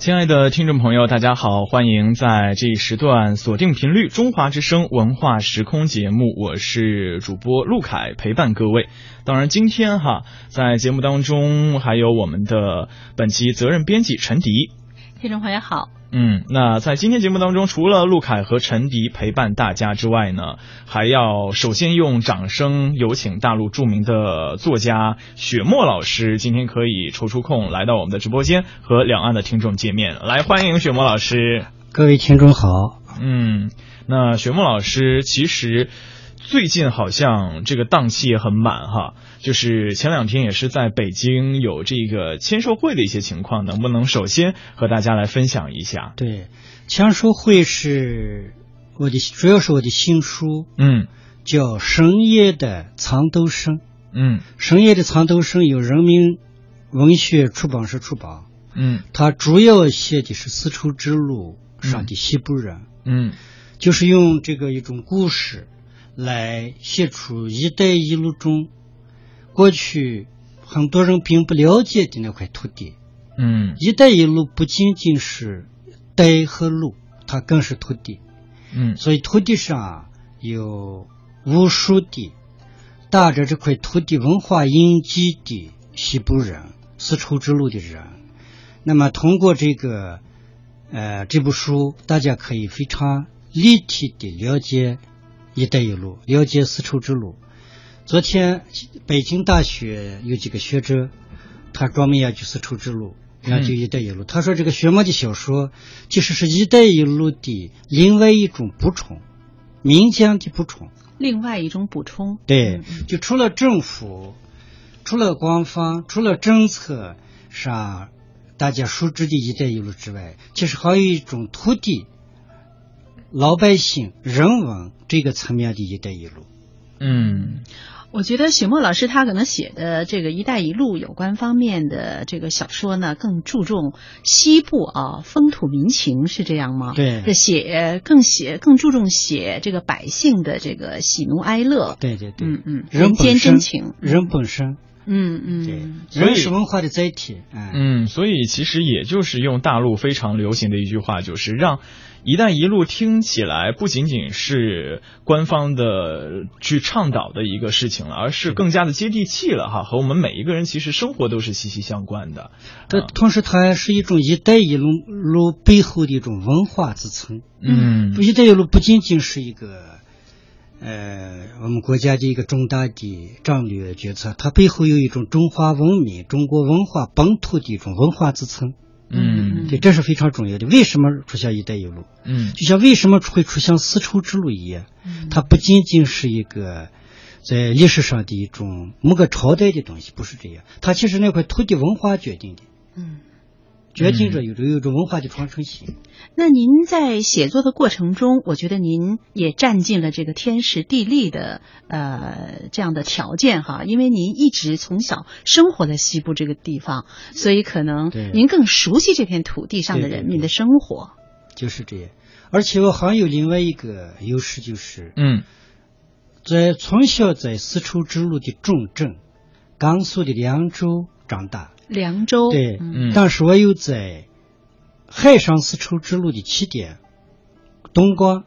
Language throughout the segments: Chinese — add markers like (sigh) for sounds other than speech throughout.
亲爱的听众朋友，大家好，欢迎在这一时段锁定频率中华之声文化时空节目，我是主播陆凯，陪伴各位。当然，今天哈，在节目当中还有我们的本期责任编辑陈迪。听众朋友好。嗯，那在今天节目当中，除了陆凯和陈迪陪伴大家之外呢，还要首先用掌声有请大陆著名的作家雪墨老师，今天可以抽出空来到我们的直播间和两岸的听众见面，来欢迎雪墨老师。各位听众好。嗯，那雪墨老师其实。最近好像这个档期也很满哈，就是前两天也是在北京有这个签售会的一些情况，能不能首先和大家来分享一下？对，签售会是我的主要是我的新书，嗯，叫《深夜的藏头声》，嗯，《深夜的藏头声》由人民文学出版社出版，嗯，它主要写的是丝绸之路上的西部人，嗯，就是用这个一种故事。来写出“一带一路”中过去很多人并不了解的那块土地。嗯，“一带一路”不仅仅是带和路，它更是土地。嗯，所以土地上有无数的打着这块土地文化印记的西部人、丝绸之路的人。那么，通过这个呃这部书，大家可以非常立体的了解。一带一路，了解丝绸之路。昨天北京大学有几个学者，他专门研究丝绸之路，研究一带一路。他说，这个雪墨的小说其实是一带一路的另外一种补充，民间的补充。另外一种补充。对，就除了政府、除了官方、除了政策上大家熟知的一带一路之外，其实还有一种土地。老百姓人文这个层面的一带一路，嗯，我觉得许墨老师他可能写的这个一带一路有关方面的这个小说呢，更注重西部啊风土民情是这样吗？对，写更写更注重写这个百姓的这个喜怒哀乐。对对对，嗯嗯，人间真情，人本身。嗯嗯，对，人是文化的载体。嗯，所以其实也就是用大陆非常流行的一句话，就是让。一带一路听起来不仅仅是官方的去倡导的一个事情了，而是更加的接地气了哈，和我们每一个人其实生活都是息息相关的。这同时，它还是一种一带一路路背后的一种文化支撑。嗯，一带一路不仅仅是一个呃我们国家的一个重大的战略决策，它背后有一种中华文明、中国文化本土的一种文化支撑。嗯，对，这是非常重要的。为什么出现“一带一路”？嗯，就像为什么会出现丝绸之路一样，它不仅仅是一个在历史上的一种某个朝代的东西，不是这样。它其实那块土地文化决定的。嗯。决定着有着有着文化的传承性。那您在写作的过程中，我觉得您也占尽了这个天时地利的呃这样的条件哈，因为您一直从小生活在西部这个地方，所以可能您更熟悉这片土地上的人民的生活。就是这样，而且我还有另外一个优势，就是嗯，在从小在丝绸之路的重镇甘肃的凉州长大。凉州对，但是我又在海上丝绸之路的起点东光，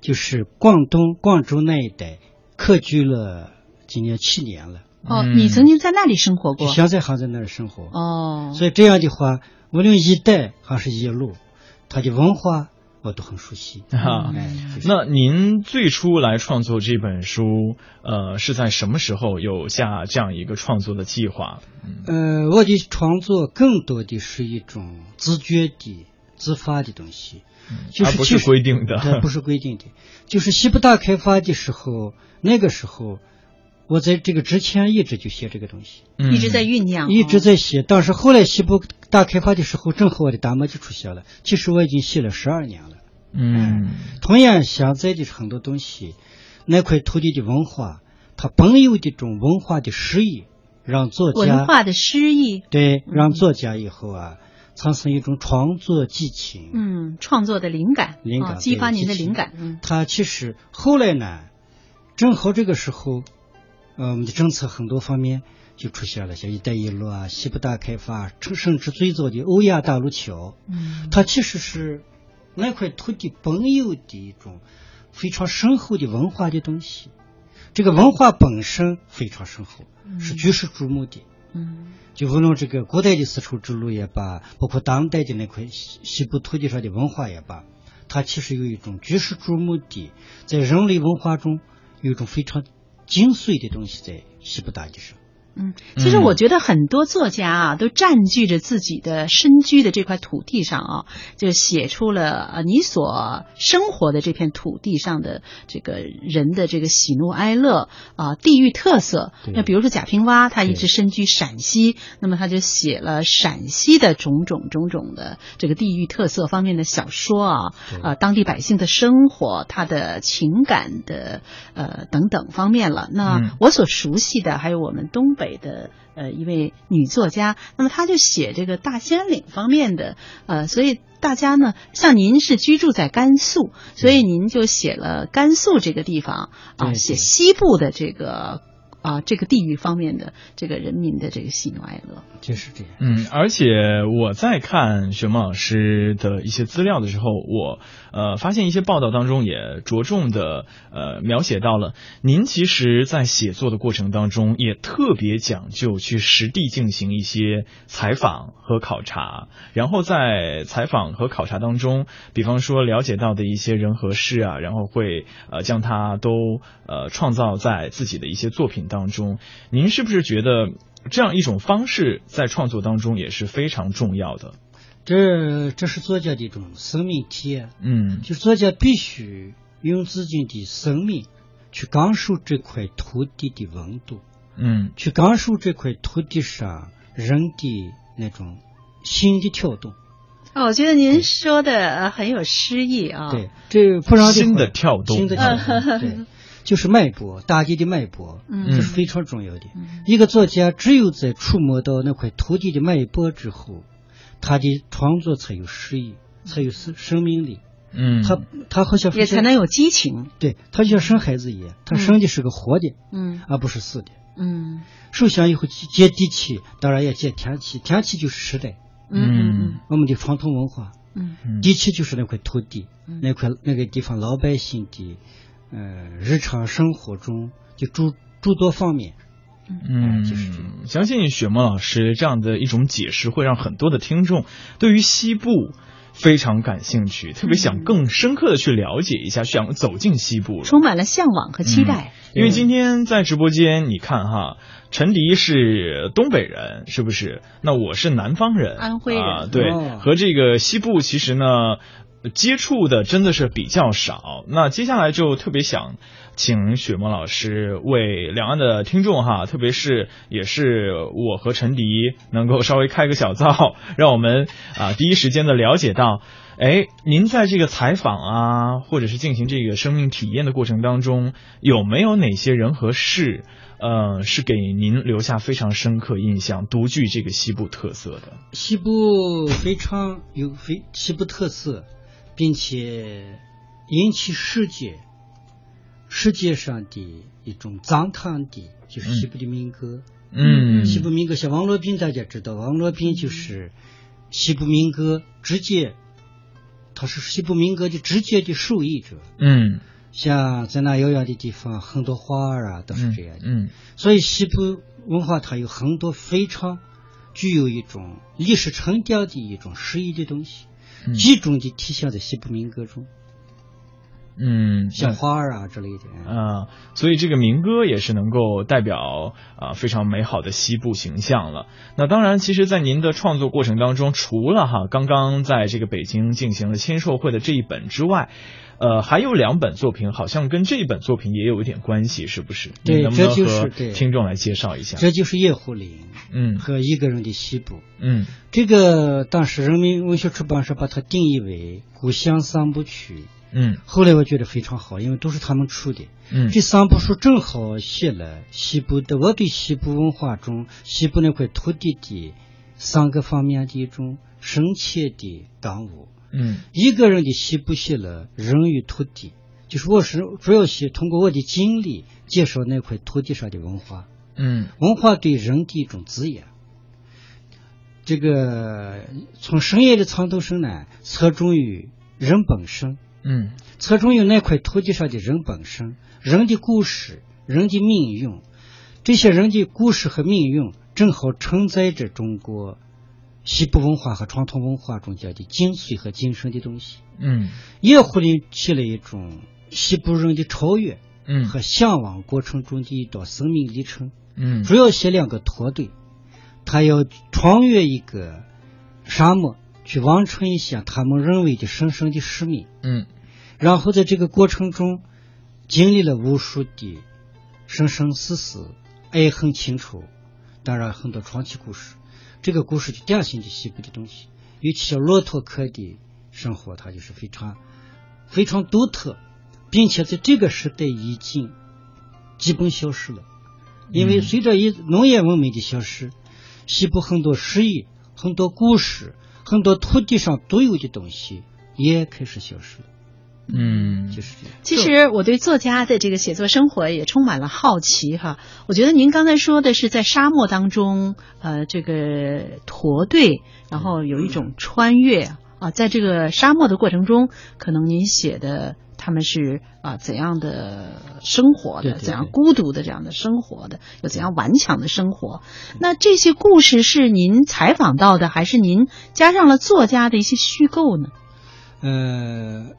就是广东广州那一带，客居了今年七年了。哦，你曾经在那里生活过？现在还在那儿生活。哦，所以这样的话，无论一带还是一路，它的文化。我都很熟悉啊。那您最初来创作这本书，呃，是在什么时候有下这样一个创作的计划？呃，我的创作更多的是一种自觉的、自发的东西，就是不是规定的，不是规定的。就是西部大开发的时候，那个时候，我在这个之前一直就写这个东西，一直在酝酿，一直在写。但是后来西部大开发的时候，正好我的大漠就出现了。其实我已经写了十二年了。嗯，同样，现在的很多东西，那块土地的文化，它本有的这种文化的诗意，让作家文化的诗意，对，让作家以后啊，产生一种创作激情，嗯，创作的灵感，灵感激发您的灵感。嗯，他其实后来呢，正好这个时候，呃，我们的政策很多方面就出现了，像“一带一路”啊、西部大开发，甚至最早的欧亚大陆桥，嗯，它其实是那块土地本有的一种非常深厚的文化的东西。这个文化本身非常深厚，是举世瞩目的。嗯就无论这个古代的丝绸之路也罢，包括当代的那块西西部土地上的文化也罢，它其实有一种举世瞩目的，在人类文化中有一种非常精髓的东西在西部大地上。嗯，其实我觉得很多作家啊，都占据着自己的身居的这块土地上啊，就写出了呃你所生活的这片土地上的这个人的这个喜怒哀乐啊、地域特色。那比如说贾平凹，他一直身居陕西，那么他就写了陕西的种种种种的这个地域特色方面的小说啊，啊呃，当地百姓的生活、他的情感的呃等等方面了。那嗯。我所熟悉的还有我们东北的呃一位女作家，那么她就写这个大兴安岭方面的呃，所以大家呢，像您是居住在甘肃，所以您就写了甘肃这个地方啊，写西部的这个啊这个地域方面的这个人民的这个喜怒哀乐。就是这样。嗯，而且我在看雪梦老师的一些资料的时候，我呃发现一些报道当中也着重的呃描写到了您其实，在写作的过程当中也特别讲究去实地进行一些采访和考察，然后在采访和考察当中，比方说了解到的一些人和事啊，然后会呃将它都呃创造在自己的一些作品当中。您是不是觉得这样一种方式在创作当中也是非常重要的？这这是作家的一种生命体验，嗯就是作家必须用自己的生命去感受这块土地的温度，嗯去感受这块土地上人的那种心的跳动。哦，我觉得您说的呃很有诗意啊。对，这心的跳动心的跳动，对，(laughs) (laughs) (laughs) 就是脉搏，大地的脉搏，嗯这是非常重要的。嗯一个作家只有在触摸到那块土地的脉搏之后，他的创作才有诗意，才有生生命力。嗯，他他好像也才能有激情。对他就像生孩子一样，他生的是个活的，嗯而不是死的。嗯首先以后接地气，当然也接天气，天气就是时代，嗯嗯我们的传统文化。嗯嗯地气就是那块土地，嗯那块那个地方老百姓的，呃，日常生活中就诸诸多方面。嗯，就是这样相信雪梦老师这样的一种解释，会让很多的听众对于西部非常感兴趣，特别想更深刻的去了解一下，想走进西部。充满了向往和期待。因为今天在直播间，你看哈，陈迪是东北人，是不是？那我是南方人，安徽人啊，对，哦和这个西部其实呢接触的真的是比较少。那接下来就特别想请雪梦老师为两岸的听众哈，特别是也是我和陈迪能够稍微开个小灶，(laughs) 让我们啊第一时间的了解到。哎，您在这个采访啊，或者是进行这个生命体验的过程当中，有没有哪些人和事，呃，是给您留下非常深刻印象、独具这个西部特色的？西部非常有非西部特色，并且引起世界世界上的一种赞叹的，就是西部的民歌。嗯，西部民歌像王洛宾，大家知道，王洛宾就是西部民歌直接，他是西部民歌的直接的受益者。嗯，像在那遥远的地方，很多花儿啊都是这样的。嗯所以西部文化它有很多非常具有一种历史沉淀的一种诗意的东西，嗯集中地体现在西部民歌中，嗯，像花儿啊之类的。啊，所以这个民歌也是能够代表啊非常美好的西部形象了。那当然，其实，在您的创作过程当中，除了哈刚刚在这个北京进行了签售会的这一本之外，呃，还有两本作品，好像跟这一本作品也有一点关系，是不是？对您能不能这就是听众来介绍一下？这就是夜壶林嗯和一个人的西部。嗯这个当时人民文学出版社把它定义为故乡三部曲，嗯后来我觉得非常好，因为都是他们出的。嗯这三部书正好写了西部的我对西部文化中西部那块土地的三个方面的一种深切的感悟。嗯一个人的西部写了人与土地，就是我是主要写通过我的经历介绍那块土地上的文化，嗯文化对人的一种滋养。这个从深夜的藏头生呢，侧重于人本身，嗯。侧重于那块土地上的人本身，人的故事、人的命运，这些人的故事和命运正好承载着中国西部文化和传统文化中间的精髓和精神的东西，嗯。也呼应起了一种西部人的超越嗯。和向往过程中的一段生命历程。嗯。主要写两个驼队，他要穿越一个沙漠，去完成一项他们认为的神圣的使命。嗯然后在这个过程中，经历了无数的生生死死、爱恨情仇，当然很多传奇故事。这个故事就典型的西部的东西，尤其像骆驼客的生活，它就是非常非常独特，并且在这个时代已经基本消失了。因为嗯随着一农业文明的消失，西部很多诗意、很多故事、很多土地上独有的东西也开始消失了。嗯就是这样。其实我对作家的这个写作生活也充满了好奇哈。我觉得您刚才说的是在沙漠当中，呃，这个驼队，然后有一种穿越啊，在这个沙漠的过程中，可能您写的他们是啊怎样的生活的，对对怎样孤独的这样的生活的，有怎样顽强的生活。那这些故事是您采访到的，还是您加上了作家的一些虚构呢？呃，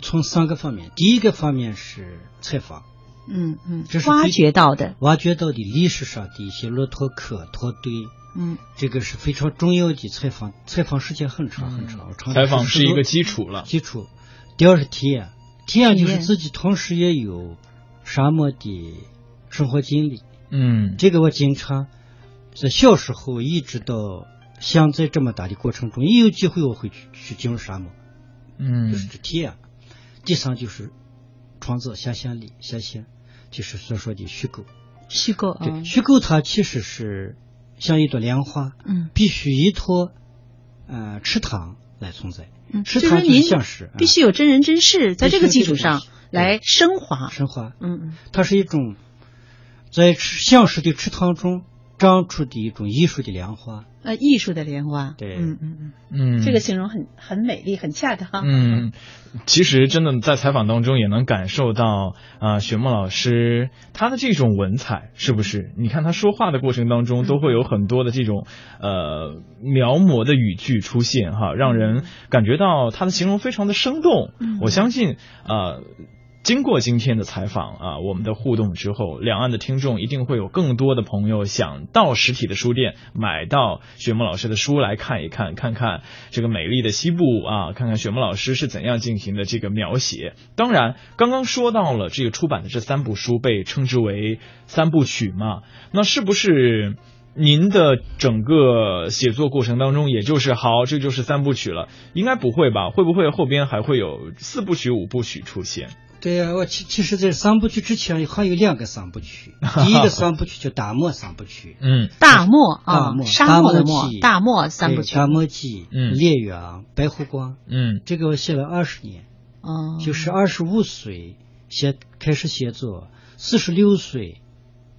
从三个方面，第一个方面是采访，嗯嗯这，是挖掘到的，挖掘到的历史上的一些骆驼客、驼队，嗯。这个是非常重要的采访，采访时间很长很长，采访是一个基础了。基础。第二是体验，体验就是自己同时也有沙漠的生活经历。嗯这个我经常在小时候一直到现在这么大的过程中，一有机会我会去去进入沙漠，嗯就是这体验。第三就是创造想象力，想象，就是所说的虚构。虚构啊对，，虚构它其实是像一朵莲花，嗯必须依托呃池塘来存在，嗯，池塘就是就是您像是必须有真人真事，在这个基础上来升华。升华，嗯嗯它是一种在池像是的池塘中长出的一种艺术的莲花。呃，艺术的莲花。对嗯嗯嗯，嗯，这个形容很很美丽，很恰当。嗯，其实真的在采访当中也能感受到，啊、雪墨老师他的这种文采是不是？你看他说话的过程当中，都会有很多的这种呃描摹的语句出现哈，让人感觉到他的形容非常的生动。嗯我相信，呃。经过今天的采访啊，我们的互动之后，两岸的听众一定会有更多的朋友想到实体的书店买到雪墨老师的书来看一看，看看这个美丽的西部啊，看看雪墨老师是怎样进行的这个描写。当然，刚刚说到了这个出版的这三部书被称之为三部曲嘛，那是不是？您的整个写作过程当中，也就是好，这就是三部曲了，应该不会吧？会不会后边还会有四部曲、五部曲出现？对呀、我其其实，在三部曲之前还有两个三部曲，(laughs) 第一个三部曲叫大漠三部曲，嗯。大漠大啊，漠沙漠的漠，大漠三部曲。对大漠记、嗯。烈阳、白湖光，嗯。这个我写了二十年，哦，就是二十五岁写开始写作，四十六岁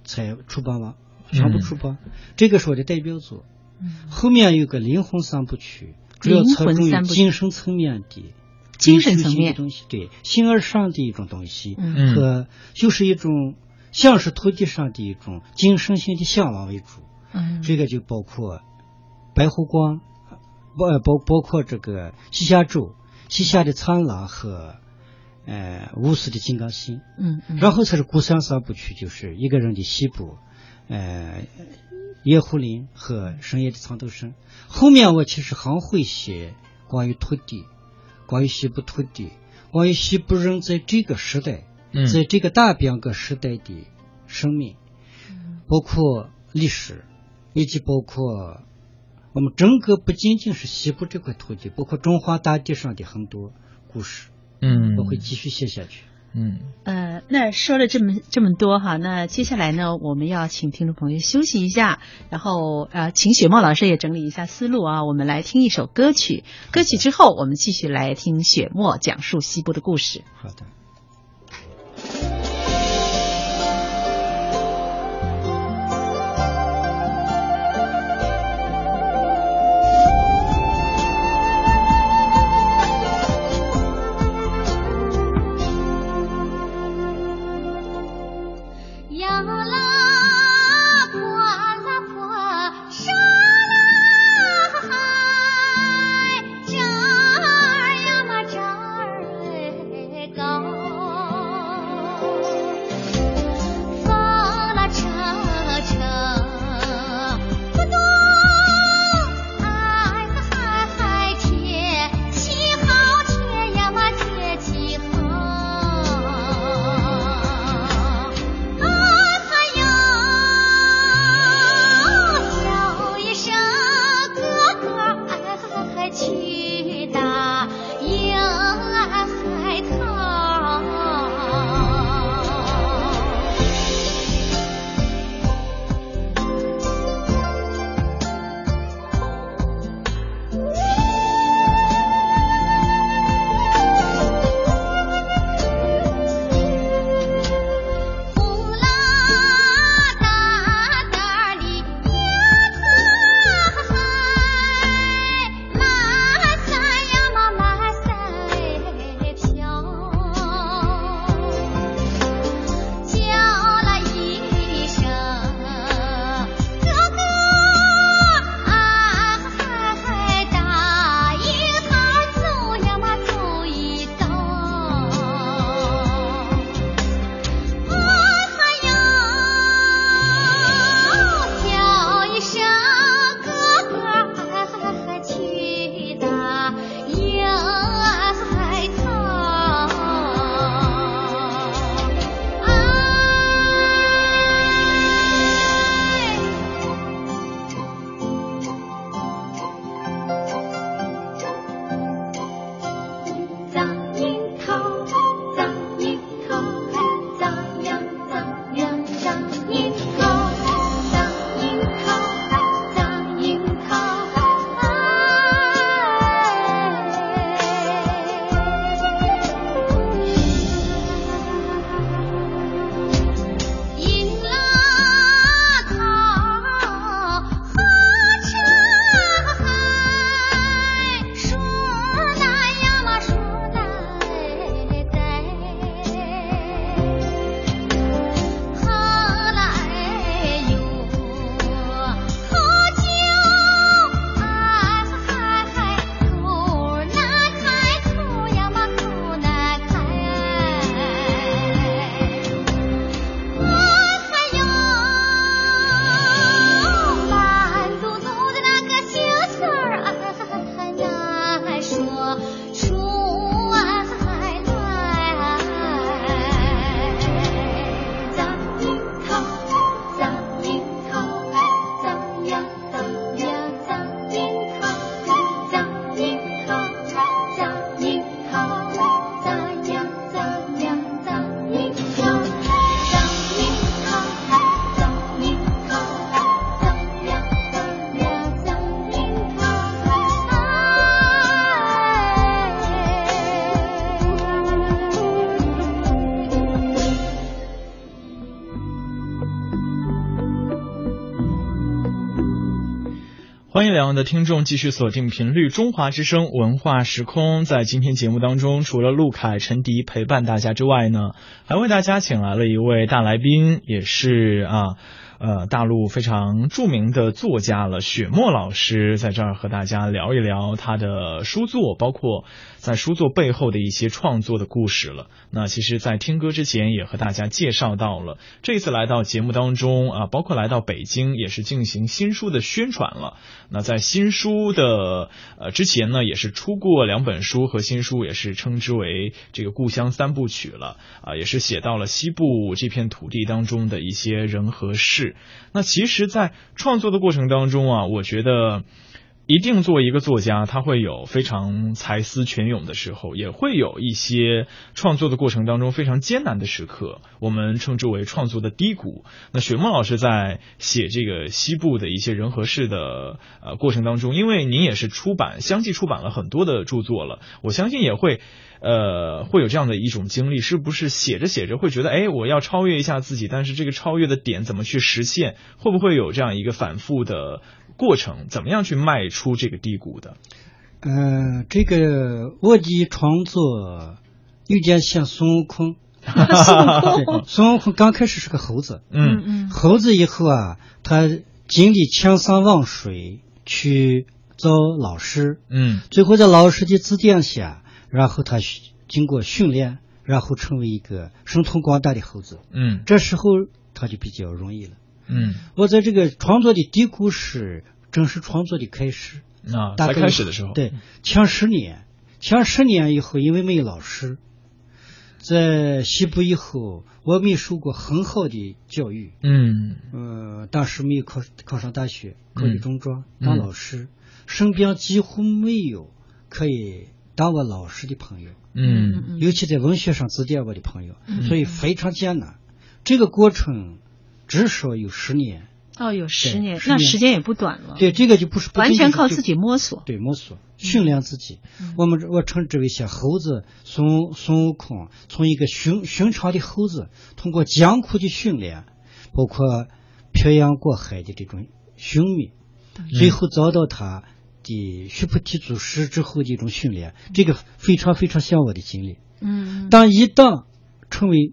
才出版完，全部出版。这个是我的代表作。嗯。后面有个灵魂三部曲，主要侧重于灵魂三部曲。精神层面的。精神层面。的面东西，对形而上的一种东西，嗯。嗯和就是一种像是土地上的一种精神性的向往为主。嗯，这个就包括白湖光，包包包括这个西夏州、西夏的苍狼和呃乌斯的金刚心，嗯嗯，然后才是古三三部曲，就是一个人的西部，呃野狐林和深夜的藏头生。后面我其实很会写关于土地，关于西部土地，关于西部人在这个时代，嗯。在这个大变革时代的生命，包括历史，以及包括我们整个不仅仅是西部这块土地，包括中华大地上的很多故事，嗯，我会继续写下去。嗯，呃，那说了这么这么多哈，那接下来呢，我们要请听众朋友休息一下，然后呃，请雪墨老师也整理一下思路啊，我们来听一首歌曲，歌曲之后我们继续来听雪墨讲述西部的故事。好的。我们的听众继续锁定频率中华之声文化时空。在今天节目当中，除了陆凯、陈迪陪伴大家之外呢，还为大家请来了一位大来宾，也是啊。呃，大陆非常著名的作家了，雪墨老师在这儿和大家聊一聊他的书作，包括在书作背后的一些创作的故事了。那其实，在听歌之前，也和大家介绍到了，这次来到节目当中啊，包括来到北京，也是进行新书的宣传了。那在新书的呃之前呢，也是出过两本书，和新书也是称之为这个故乡三部曲了啊，也是写到了西部这片土地当中的一些人和事。那其实，在创作的过程当中啊，我觉得，一定作为一个作家，他会有非常才思泉涌的时候，也会有一些创作的过程当中非常艰难的时刻，我们称之为创作的低谷。那雪梦老师在写这个西部的一些人和事的呃过程当中，因为您也是出版相继出版了很多的著作了，我相信也会呃会有这样的一种经历，是不是写着写着会觉得，哎，我要超越一下自己，但是这个超越的点怎么去实现？会不会有这样一个反复的？过程怎么样去迈出这个低谷的？呃，这个我的创作有点像 (laughs) 孙悟空。孙悟空刚开始是个猴子，嗯嗯，猴子以后啊，他经历千山万水去找老师，嗯，最后在老师的指点下，然后他经过训练，然后成为一个神通广大的猴子，嗯，这时候他就比较容易了。嗯，我在这个创作的低谷是正式创作的开始。啊，才开始的时候，对，前十年，前十年以后，因为没有老师，在西部以后，我没受过很好的教育，嗯，呃，当时没有考考上大学，考的中专，嗯、当老师，身边几乎没有可以当我老师的朋友，嗯，尤其在文学上指点我的朋友，嗯、所以非常艰难，这个过程。至少有十年哦，有十年，那时间也不短了。对，这个就不是完全靠自己摸索，对，摸索训练自己。嗯、我们我称之为像猴子孙孙悟空，从一个寻寻常的猴子，通过艰苦的训练，包括漂洋过海的这种寻觅，嗯、最后遭到他的须菩提祖师之后的一种训练，这个非常非常像我的经历。嗯，当一旦成为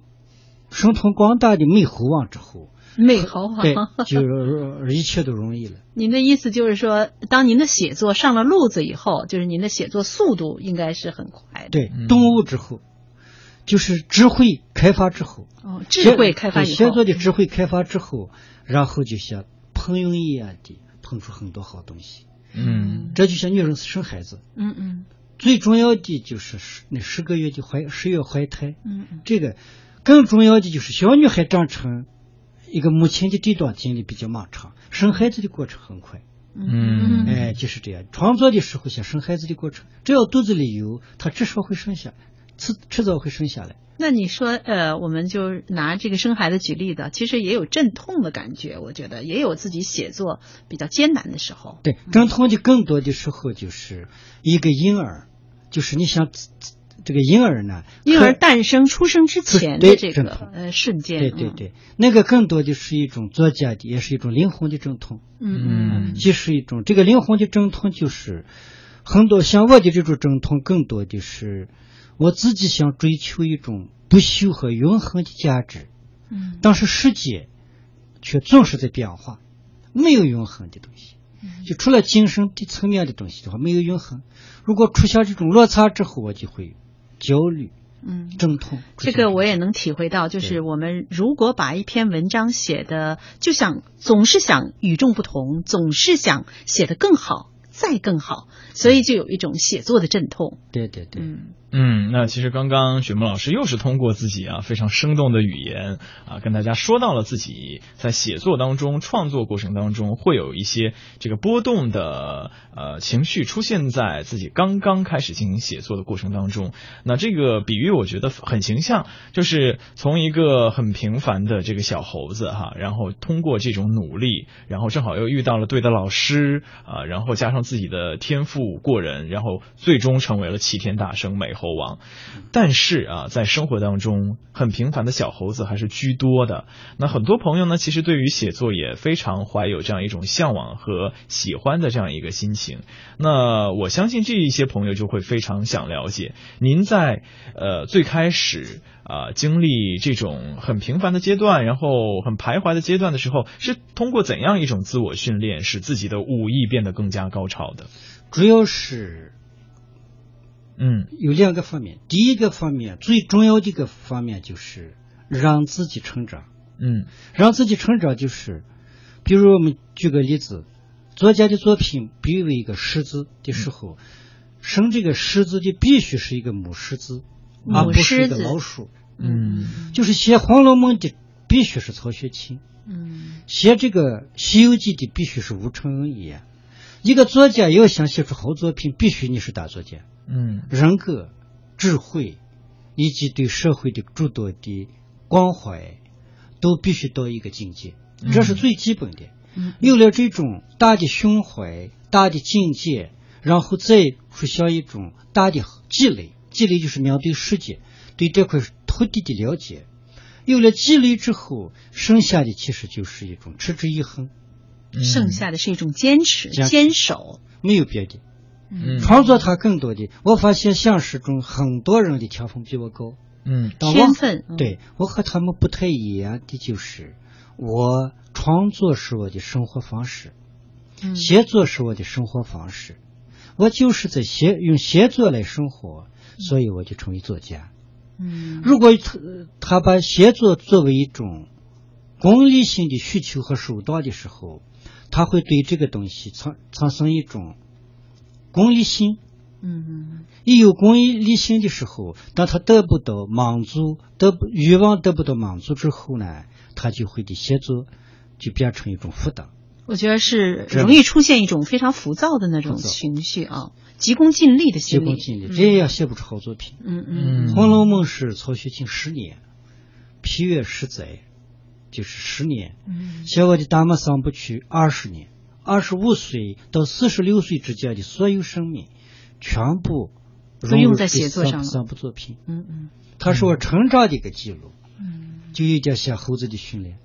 神通广大的美猴王之后。(laughs) 美猴王，对，(laughs) 就是一切都容易了。您的意思就是说，当您的写作上了路子以后，就是您的写作速度应该是很快的。对，顿悟之后，就是智慧开发之后。哦，智慧开发以后，写作的智慧开发之后，然后就像喷涌一样的喷出很多好东西。嗯，这就像女人生孩子。嗯嗯。最重要的就是十那十个月的怀十月怀胎。嗯嗯。这个更重要的就是小女孩长成。一个母亲的这段经历比较漫长，生孩子的过程很快。嗯，哎，就是这样。创作的时候像生孩子的过程，只要肚子里有，他至少会生下来，迟迟早会生下来。那你说，呃，我们就拿这个生孩子举例的，其实也有阵痛的感觉，我觉得也有自己写作比较艰难的时候。对，阵痛的更多的时候就是一个婴儿，就是你想。这个婴儿呢，婴儿诞生出生之前的这个呃瞬间，对对对，那个更多的是一种作家的，也是一种灵魂的阵痛，嗯，既是一种这个灵魂的阵痛，就是很多像我的这种阵痛，更多的是我自己想追求一种不朽和永恒的价值，嗯，但是世界却总是在变化，没有永恒的东西，就除了精神的层面的东西的话，没有永恒。如果出现这种落差之后，我就会。焦虑，嗯，阵痛，这个我也能体会到。就是我们如果把一篇文章写的，就想总是想与众不同，总是想写得更好，再更好，所以就有一种写作的阵痛。对对对，嗯嗯，那其实刚刚雪木老师又是通过自己啊非常生动的语言啊，跟大家说到了自己在写作当中、创作过程当中会有一些这个波动的呃情绪出现在自己刚刚开始进行写作的过程当中。那这个比喻我觉得很形象，就是从一个很平凡的这个小猴子哈，然后通过这种努力，然后正好又遇到了对的老师啊，然后加上自己的天赋过人，然后最终成为了齐天大圣美。猴王，但是啊，在生活当中，很平凡的小猴子还是居多的。那很多朋友呢，其实对于写作也非常怀有这样一种向往和喜欢的这样一个心情。那我相信这一些朋友就会非常想了解，您在呃最开始啊经历这种很平凡的阶段，然后很徘徊的阶段的时候，是通过怎样一种自我训练，使自己的武艺变得更加高超的？主要是。嗯，有两个方面。第一个方面，最重要的一个方面就是让自己成长。嗯，让自己成长就是，比如我们举个例子，作家的作品比为一个狮子的时候，生这个狮子的必须是一个母狮子，而不是一个老鼠。嗯，就是写《红楼梦》的必须是曹雪芹。嗯，写这个《西游记》的必须是吴承恩一样。一个作家要想写出好作品，必须你是大作家，嗯人格、智慧以及对社会的诸多的关怀，都必须到一个境界，这是最基本的。嗯有了这种大的胸怀、大的境界，然后再出现一种大的积累，积累就是面对世界、对这块土地的了解。有了积累之后，剩下的其实就是一种持之以恒，嗯剩下的是一种坚持、坚持坚守。没有别的。嗯。创作它更多的，我发现现实中很多人的天赋比我高，嗯。天分嗯。对我和他们不太一样的就是，我创作是我的生活方式，嗯。写作是我的生活方式，我就是在写用写作来生活，所以我就成为作家。嗯。如果他他把写作作为一种功利性的需求和手段的时候，他会对这个东西产产生一种功利心。嗯一有功利心的时候，当他得不到满足，得不欲望得不到满足之后呢，他就会的写作就变成一种负担。我觉得是是容易出现一种非常浮躁的那种情绪啊，急功近利的急心急。功近利，这样写不出好作品。嗯嗯嗯《红楼梦》是曹雪芹十年，批阅十载，就是十年。嗯写我的《大漠三部曲》二十年，二十五岁到四十六岁之间的所有生命，全部都用在写作上了三三部作品。嗯嗯它是我成长的一个记录，嗯就有点像猴子的训练。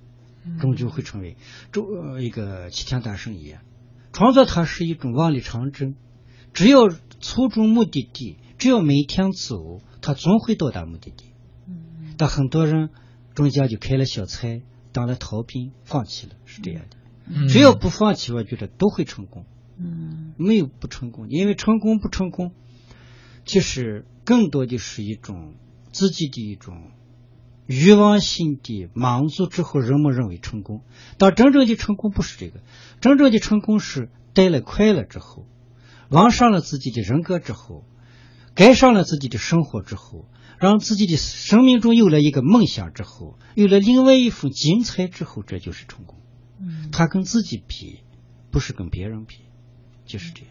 嗯终究会成为终呃一个齐天大圣一样。创作它是一种万里长征，只要初中目的地，只要每天走，它总会到达目的地。嗯但很多人中间就开了小差，当了逃兵，放弃了，是这样的。嗯只要不放弃，我觉得都会成功，嗯没有不成功，因为成功不成功，其实更多的是一种自己的一种欲望性的满足之后，人们认为成功。但真正的成功不是这个，真正的成功是带来快乐之后，完善了自己的人格之后，改善了自己的生活之后，让自己的生命中有了一个梦想之后，有了另外一份精彩之后，这就是成功。嗯他跟自己比，不是跟别人比，就是这样。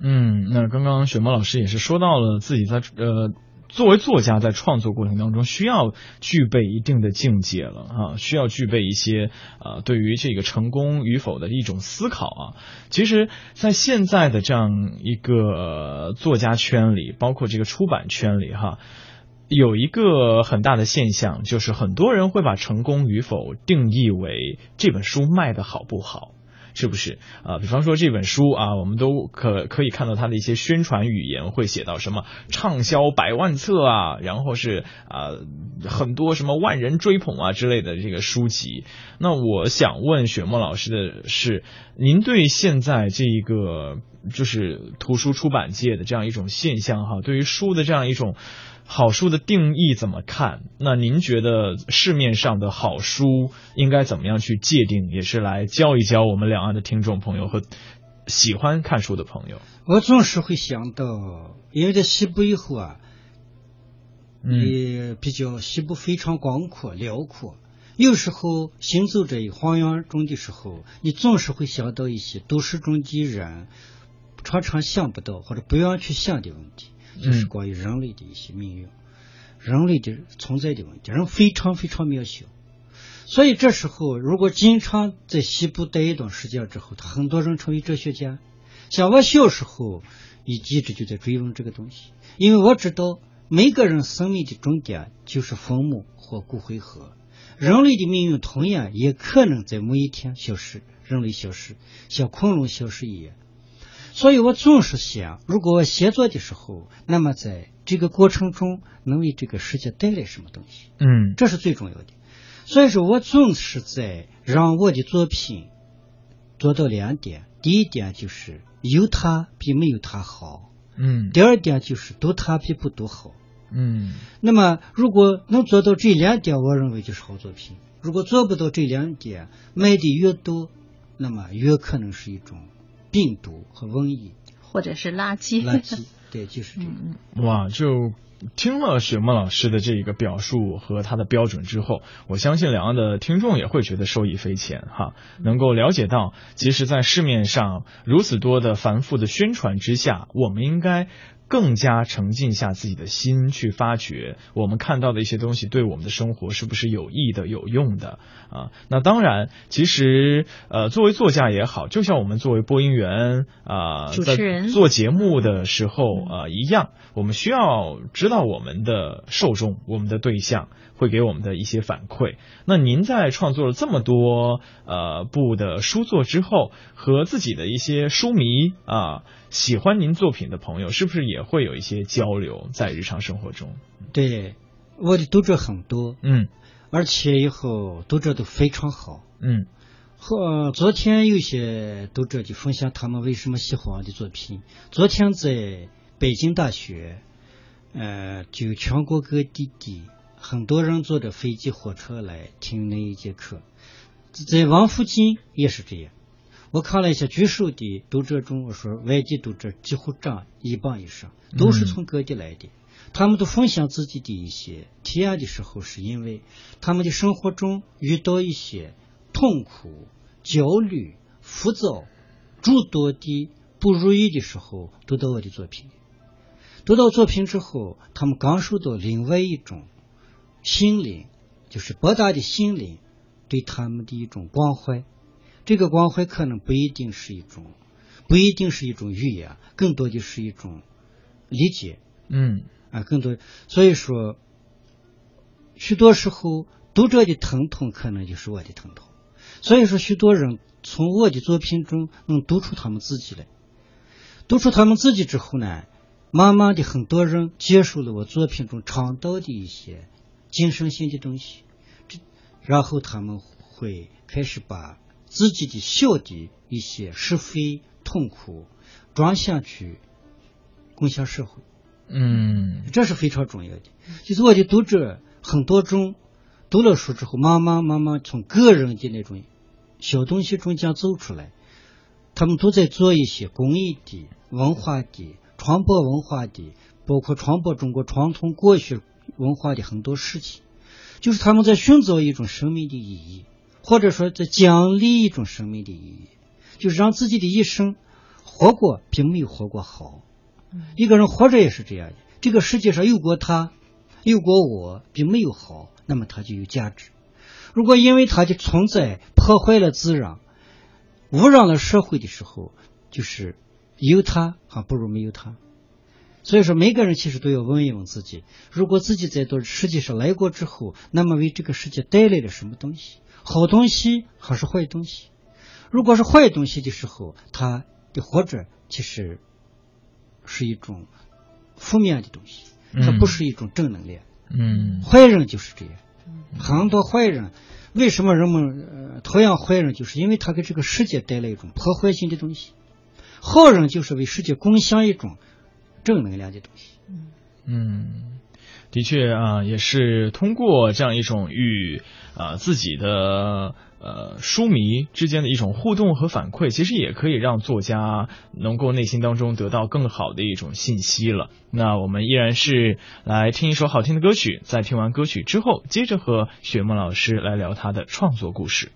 嗯，那刚刚雪墨老师也是说到了自己在呃。作为作家，在创作过程当中，需要具备一定的境界了啊，需要具备一些呃，对于这个成功与否的一种思考啊。其实，在现在的这样一个、呃作家圈里，包括这个出版圈里哈，有一个很大的现象，就是很多人会把成功与否定义为这本书卖的好不好。是不是啊、比方说这本书啊，我们都可可以看到它的一些宣传语言会写到什么畅销百万册啊，然后是啊、很多什么万人追捧啊之类的这个书籍。那我想问雪墨老师的是，您对现在这一个就是图书出版界的这样一种现象哈，对于书的这样一种好书的定义怎么看？那您觉得市面上的好书应该怎么样去界定？也是来教一教我们两岸的听众朋友和喜欢看书的朋友。我总是会想到，因为在西部以后啊，嗯也比较西部非常广阔辽阔。有时候行走在荒原中的时候，你总是会想到一些都市中的人常常想不到或者不愿去想的问题，就是嗯关于人类的一些命运、人类的存在的问题。人非常非常渺小，所以这时候如果经常在西部待一段时间之后，他很多人成为哲学家。像我小时候一一直就在追问这个东西，因为我知道每个人生命的终点就是坟墓或骨灰盒，人类的命运同样也可能在某一天消失，人类消失，像恐龙消失一样。所以我总是想，如果我写作的时候，那么在这个过程中能为这个世界带来什么东西，嗯。这是最重要的。所以说我总是在让我的作品做到两点：第一点就是有它比没有它好；嗯。第二点就是读它比不读好。嗯。那么，如果能做到这两点，我认为就是好作品；如果做不到这两点，卖的越多，那么越可能是一种病毒和瘟疫、或者是垃圾。垃圾。(laughs) 对，就是这个。嗯哇，就听了雪墨老师的这个表述和他的标准之后，我相信两岸的听众也会觉得受益匪浅哈，能够了解到，其实，在市面上如此多的繁复的宣传之下，我们应该。更加沉浸下自己的心去发掘我们看到的一些东西对我们的生活是不是有益的、有用的啊？那当然，其实呃，作为作家也好，就像我们作为播音员啊，主持人做节目的时候啊一样，我们需要知道我们的受众、我们的对象会给我们的一些反馈。那您在创作了这么多呃部的书作之后，和自己的一些书迷啊。喜欢您作品的朋友，是不是也会有一些交流在日常生活中？对，我的读者很多，嗯，而且以后读者都非常好，嗯。和昨天有些读者就分享他们为什么喜欢我的作品。昨天在北京大学，呃，就全国各地的很多人坐着飞机、火车来听那一节课，在王府井也是这样。我看了一下举手的读者中，我说外籍读者几乎占一半以上，都是从各地来的。他们都分享自己的一些体验的时候，是因为他们的生活中遇到一些痛苦、焦虑、浮躁、诸多的不如意的时候，读到我的作品。读到作品之后，他们感受到另外一种心灵，就是博大的心灵对他们的一种关怀。这个光辉可能不一定是一种，不一定是一种语言，更多的是一种理解。嗯，啊，更多，所以说，许多时候读者的疼痛可能就是我的疼痛。所以说，许多人从我的作品中能读出他们自己来，读出他们自己之后呢，慢慢的很多人接受了我作品中倡导的一些精神性的东西，这然后他们会开始把。自己的小的一些是非痛苦，转向去贡献社会，嗯，这是非常重要的。就是我的读者很多种，读了书之后，慢慢慢慢从个人的那种小东西中间走出来，他们都在做一些公益的、文化的、传播文化的，包括传播中国传统国学文化的很多事情，就是他们在寻找一种生命的意义。或者说，在奖励一种生命的意义，就是让自己的一生活过并没有活过好。一个人活着也是这样的，这个世界上有过他，有过我，并没有好，那么他就有价值。如果因为他的存在破坏了自然，污染了社会的时候，就是有他还不如没有他。所以说，每个人其实都要问一问自己：如果自己在这世界上来过之后，那么为这个世界带来了什么东西？好东西还是坏东西？如果是坏东西的时候，他的活着其实是一种负面的东西，它不是一种正能量。嗯，坏人就是这样，很多坏人为什么人们讨厌坏人，就是因为他给这个世界带来一种破坏性的东西。好人就是为世界贡献一种正能量的东西。嗯。的确啊，也是通过这样一种与啊自己的呃书迷之间的一种互动和反馈，其实也可以让作家能够内心当中得到更好的一种信息了。那我们依然是来听一首好听的歌曲，在听完歌曲之后，接着和雪梦老师来聊他的创作故事。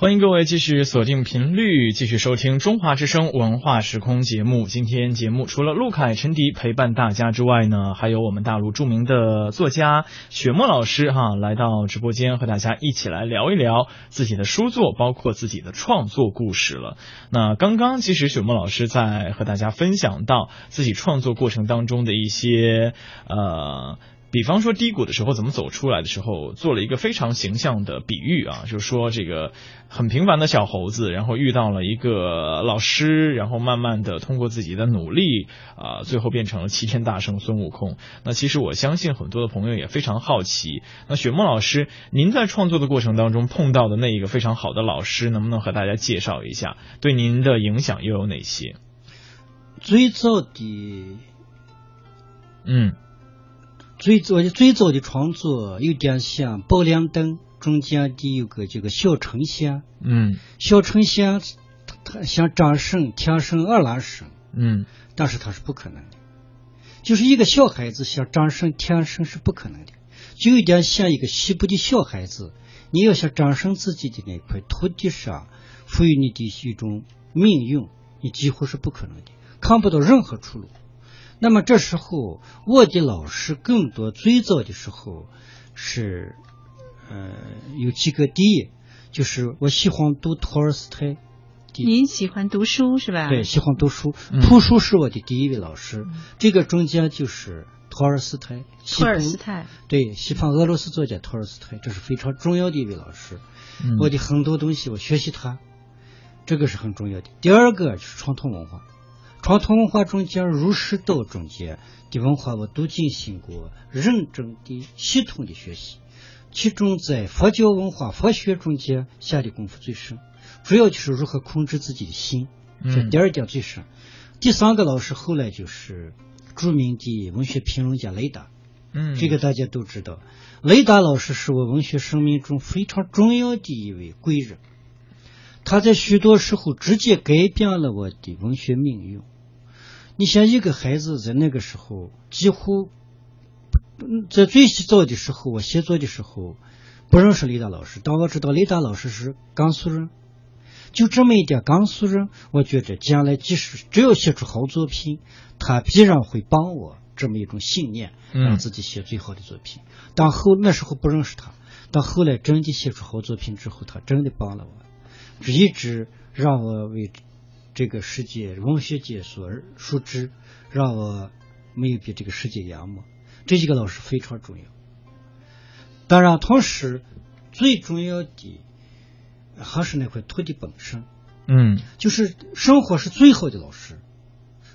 欢迎各位继续锁定频率，继续收听中华之声文化时空节目。今天节目除了陆凯、陈迪陪伴大家之外呢，还有我们大陆著名的作家雪墨老师哈来到直播间和大家一起来聊一聊自己的书作，包括自己的创作故事了。那刚刚其实雪墨老师在和大家分享到自己创作过程当中的一些呃。比方说低谷的时候怎么走出来的时候，做了一个非常形象的比喻啊，就是说这个很平凡的小猴子，然后遇到了一个老师，然后慢慢的通过自己的努力啊，最后变成了齐天大圣孙悟空。那其实我相信很多的朋友也非常好奇，那雪梦老师，您在创作的过程当中碰到的那一个非常好的老师，能不能和大家介绍一下？对您的影响又有哪些？最早的，嗯。最早的最早的创作有点像《宝莲灯》中间的有个这个小春仙，嗯，小春仙他像张生天生二郎神，嗯，但是他是不可能的，就是一个小孩子想张生天生是不可能的，就有点像一个西部的小孩子，你要想张生自己的那块土地上赋予你的一种命运，你几乎是不可能的，看不到任何出路。那么这时候，我的老师更多最早的时候是，呃，有几个第一，就是我喜欢读托尔斯泰。您喜欢读书是吧？对，喜欢读书，图书是我的第一位老师。这个中间就是托尔斯泰。托尔斯泰。对，西方俄罗斯作家托尔斯泰，这是非常重要的一位老师。我的很多东西我学习他，这个是很重要的。第二个就是传统文化。传统文化中间，儒释道中间的文化，我都进行过认真的、系统的学习。其中，在佛教文化、佛学中间下的功夫最深，主要就是如何控制自己的心，这第二点最深。第三个老师后来就是著名的文学评论家雷达，嗯，这个大家都知道。雷达老师是我文学生命中非常重要的一位贵人。他在许多时候直接改变了我的文学命运。你像一个孩子在那个时候，几乎在最洗早的时候，我写作的时候不认识雷达老师。当我知道雷达老师是甘肃人，就这么一点甘肃人，我觉得将来即使只要写出好作品，他必然会帮我这么一种信念，让自己写最好的作品。但后那时候不认识他，到后来真的写出好作品之后，他真的帮了我。一直让我为这个世界文学界所熟知，让我没有比这个世界仰慕。这几个老师非常重要。当然，同时最重要的还是那块土地本身。嗯，就是生活是最好的老师。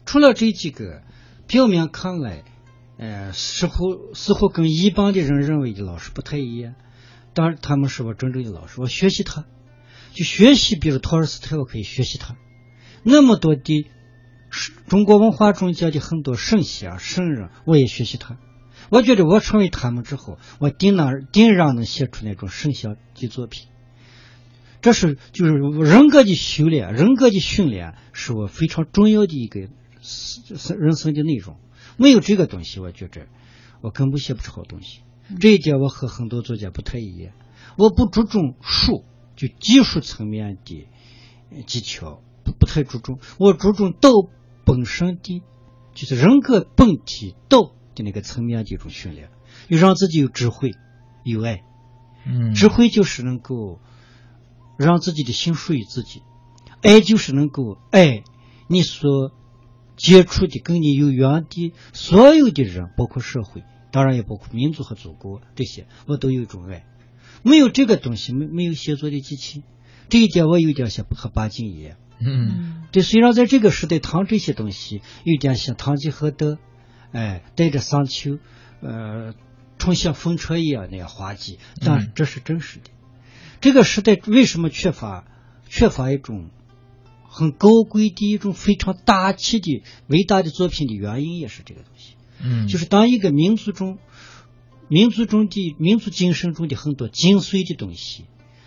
除了这几个，表面看来，呃，似乎似乎跟一般的人认为的老师不太一样。当然，他们是我真正的老师，我学习他。就学习，比如托尔斯泰，我可以学习他。那么多的中国文化中间的很多圣贤圣人，我也学习他。我觉得我成为他们之后，我定能定然能写出那种圣贤的作品。这是就是人格的修炼，人格的训练，是我非常重要的一个人生的内容。没有这个东西，我觉着我根本写不出好东西。这一点我和很多作家不太一样，我不注重术。就技术层面的技巧不不太注重，我注重道本身的，就是人格本体道的那个层面的一种训练，又让自己有智慧，有爱。嗯，智慧就是能够让自己的心属于自己，爱就是能够爱你所接触的跟你有缘的所有的人，包括社会，当然也包括民族和祖国这些，我都有一种爱。没有这个东西，没没有写作的激情，这一点我有点像和巴金一样。嗯，对，虽然在这个时代唐这些东西有点像堂吉诃德，哎，带着桑丘，呃，冲像风车一样那样滑稽，但这是真实的。这个时代为什么缺乏缺乏一种很高贵的一种非常大气的伟大的作品的原因，也是这个东西。嗯，就是当一个民族中。民族中的民族精神中的很多精髓的东西，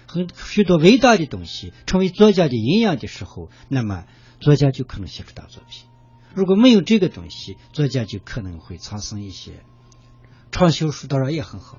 很许多伟大的东西，成为作家的营养的时候，那么作家就可能写出大作品。如果没有这个东西，作家就可能会产生一些畅销书，当然也很好，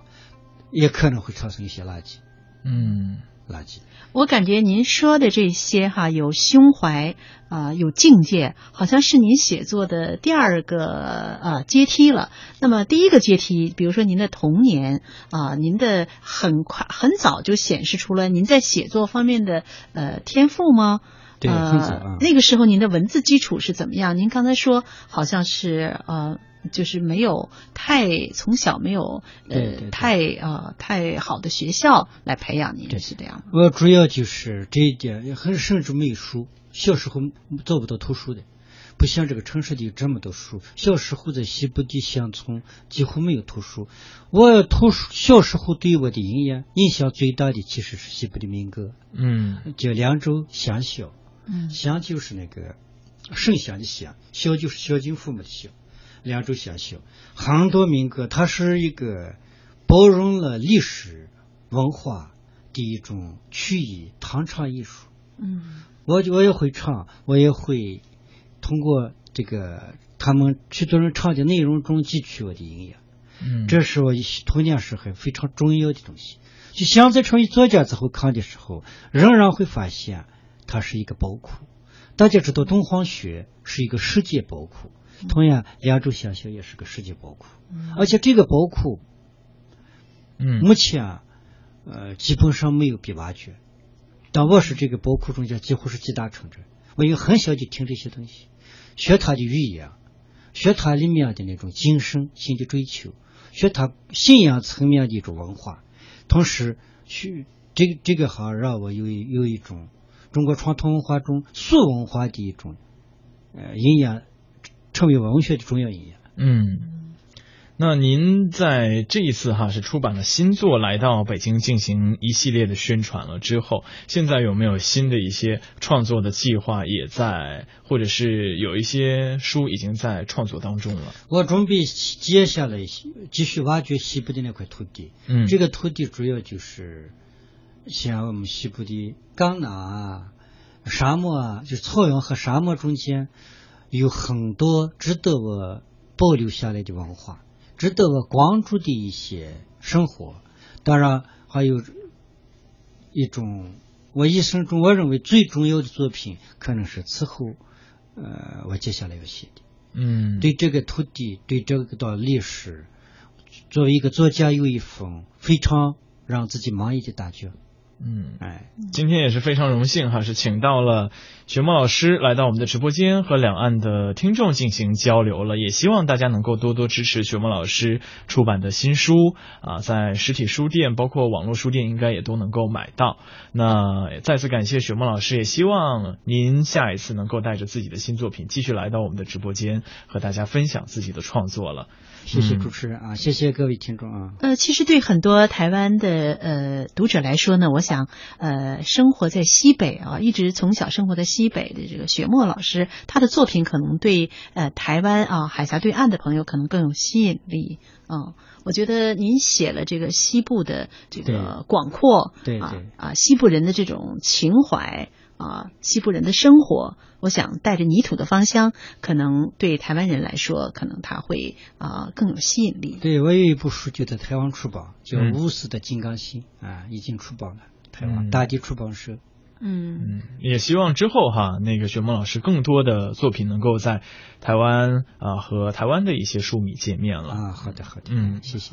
也可能会产生一些垃圾。嗯，垃圾。我感觉您说的这些哈，有胸怀啊、有境界，好像是您写作的第二个呃阶梯了。那么第一个阶梯，比如说您的童年啊、您的很快很早就显示出了您在写作方面的呃天赋吗？对呃很早啊那个时候您的文字基础是怎么样？您刚才说好像是呃。就是没有太从小没有呃对对对太呃太好的学校来培养您，对是这样吗？我主要就是这一点，很甚至没书，小时候找不到图书的，不像这个城市里有这么多书。小时候在西部的乡村几乎没有图书。我图书小时候对我的影响影响最大的其实是西部的民歌，嗯叫凉州乡小，嗯乡就是那个圣乡的乡，小就是孝敬父母的孝，凉州乡校很多民歌，它是一个包容了历史文化的一种曲艺弹唱艺术。嗯我我也会唱，我也会通过这个他们许多人唱的内容中汲取我的营养。嗯，这是我童年时候非常重要的东西。就现在成为作家之后看的时候，仍然会发现它是一个宝库。大家知道敦煌学是一个世界宝库，同样凉州乡校也是个世界宝库，而且这个宝库嗯。目前呃基本上没有被挖掘。但我是这个宝库中间几乎是集大成者，我也很小就听这些东西，学他的语言，学他里面的那种精神性的追求，学他信仰层面的一种文化，同时去这个这个好让我有有一种中国传统文化中素文化的一种呃营养，成为文学的重要营养。嗯。那您在这一次哈是出版了新作，来到北京进行一系列的宣传了之后，现在有没有新的一些创作的计划也在，或者是有一些书已经在创作当中了？我准备接下来继续挖掘西部的那块土地。嗯，这个土地主要就是像我们西部的冈南啊、沙漠啊，就是草原和沙漠中间有很多值得我保留下来的文化，值得我关注的一些生活。当然，还有一种我一生中我认为最重要的作品，可能是此后呃我接下来要写的。嗯，对这个土地，对这个段历史，作为一个作家，有一份非常让自己满意的答卷。嗯。哎，今天也是非常荣幸哈，是请到了雪墨老师来到我们的直播间，和两岸的听众进行交流了。也希望大家能够多多支持雪墨老师出版的新书啊，在实体书店包括网络书店应该也都能够买到。那再次感谢雪墨老师，也希望您下一次能够带着自己的新作品继续来到我们的直播间，和大家分享自己的创作了。谢谢嗯主持人啊，谢谢各位听众啊。呃，其实对很多台湾的呃读者来说呢，我想呃生活在西北啊，一直从小生活在西北的这个雪墨老师，他的作品可能对呃台湾啊海峡对岸的朋友可能更有吸引力啊、我觉得您写了这个西部的这个广阔，啊对对啊西部人的这种情怀啊，西部人的生活，我想带着泥土的芳香，可能对台湾人来说，可能他会啊更有吸引力。对我有一部书就在台湾出版，叫嗯《无私的金刚心》啊，已经出版了，台湾嗯大地出版社。嗯嗯，也希望之后哈，那个雪梦老师更多的作品能够在台湾啊、和台湾的一些书迷见面了。啊，好的好的，嗯谢谢。